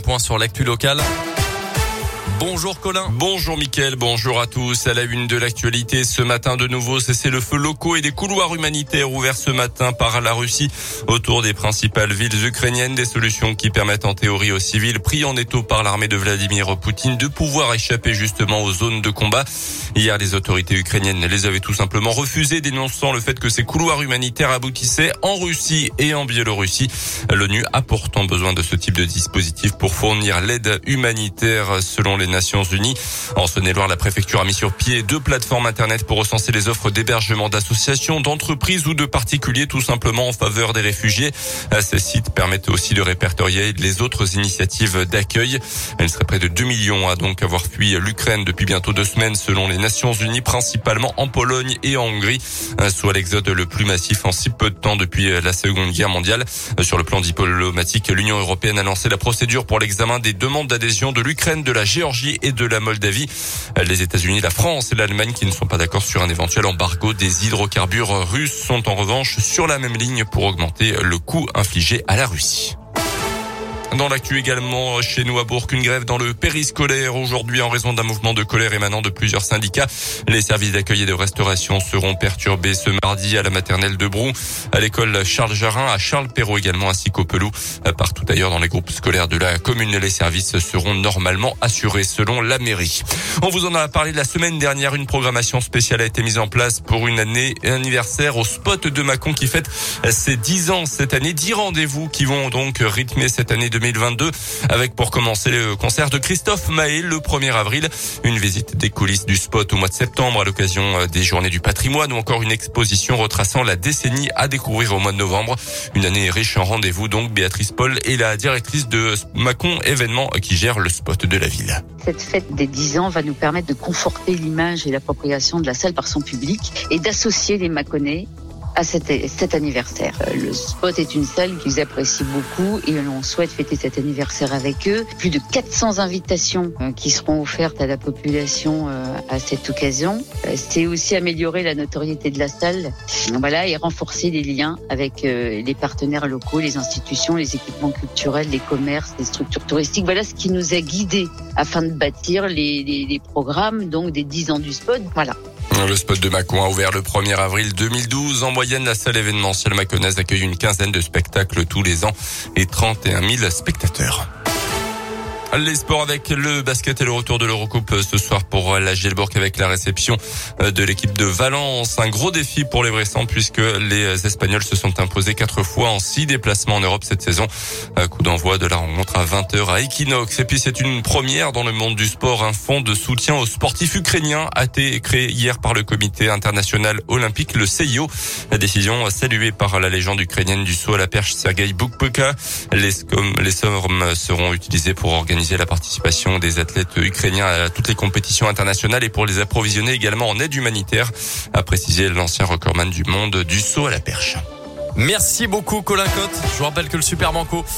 point sur l'actu local. Bonjour Colin. Bonjour Mickaël, bonjour à tous. À la une de l'actualité ce matin de nouveau, c'est le feu locaux et des couloirs humanitaires ouverts ce matin par la Russie autour des principales villes ukrainiennes. Des solutions qui permettent en théorie aux civils pris en étau par l'armée de Vladimir Poutine de pouvoir échapper justement aux zones de combat. Hier, les autorités ukrainiennes les avaient tout simplement refusées, dénonçant le fait que ces couloirs humanitaires aboutissaient en Russie et en Biélorussie. L'ONU a pourtant besoin de ce type de dispositif pour fournir l'aide humanitaire selon les Nations Unies. En Saône-et-Loire, la préfecture a mis sur pied deux plateformes Internet pour recenser les offres d'hébergement d'associations, d'entreprises ou de particuliers tout simplement en faveur des réfugiés. Ces sites permettent aussi de répertorier les autres initiatives d'accueil. Elle serait près de 2 millions à donc avoir fui l'Ukraine depuis bientôt deux semaines selon les Nations Unies, principalement en Pologne et en Hongrie, soit l'exode le plus massif en si peu de temps depuis la Seconde Guerre mondiale. Sur le plan diplomatique, l'Union européenne a lancé la procédure pour l'examen des demandes d'adhésion de l'Ukraine, de la Géorgie et de la Moldavie. Les États-Unis, la France et l'Allemagne qui ne sont pas d'accord sur un éventuel embargo des hydrocarbures russes sont en revanche sur la même ligne pour augmenter le coût infligé à la Russie. Dans l'actu également, chez nous à Bourg, une grève dans le périscolaire aujourd'hui en raison d'un mouvement de colère émanant de plusieurs syndicats. Les services d'accueil et de restauration seront perturbés ce mardi à la maternelle de Brou, à l'école Charles Jarin, à Charles Perrault également, ainsi qu'au Pelou. Partout ailleurs dans les groupes scolaires de la commune, les services seront normalement assurés selon la mairie. On vous en a parlé la semaine dernière. Une programmation spéciale a été mise en place pour une année anniversaire au spot de Macon qui fête ses 10 ans cette année. 10 rendez-vous qui vont donc rythmer cette année 2022 avec pour commencer le concert de Christophe Maé le 1er avril, une visite des coulisses du spot au mois de septembre à l'occasion euh, des journées du patrimoine ou encore une exposition retraçant la décennie à découvrir au mois de novembre. Une année riche en rendez-vous donc Béatrice Paul est la directrice de Macon événement qui gère le spot de la ville. Cette fête des 10 ans va nous permettre de conforter l'image et l'appropriation de la salle par son public et d'associer les Mâconnais à cet, cet, anniversaire. Euh, le spot est une salle qu'ils apprécient beaucoup et on souhaite fêter cet anniversaire avec eux. Plus de 400 invitations euh, qui seront offertes à la population euh, à cette occasion. C'est aussi améliorer la notoriété de la salle, voilà, et renforcer les liens avec les partenaires locaux, les institutions, les équipements culturels, les commerces, les structures touristiques. Voilà ce qui nous a guidés afin de bâtir les, les, les programmes donc des 10 ans du spot. Voilà. Le spot de Macon a ouvert le 1er avril 2012. En moyenne, la salle événementielle maconnaise accueille une quinzaine de spectacles tous les ans et 31 000 spectateurs. Les sports avec le basket et le retour de l'Eurocoupe ce soir pour la Gielbourg avec la réception de l'équipe de Valence. Un gros défi pour les Bressans puisque les Espagnols se sont imposés quatre fois en six déplacements en Europe cette saison. Coup d'envoi de la rencontre à 20h à Equinox. Et puis c'est une première dans le monde du sport. Un fonds de soutien aux sportifs ukrainiens a été créé hier par le comité international olympique, le CIO. La décision saluée par la légende ukrainienne du saut à la perche Sergei. Les, les sommes seront utilisées pour organiser la participation des athlètes ukrainiens à toutes les compétitions internationales et pour les approvisionner également en aide humanitaire, a précisé l'ancien recordman du monde du saut à la perche. Merci beaucoup Colin Cotte. Je vous rappelle que le Super Banco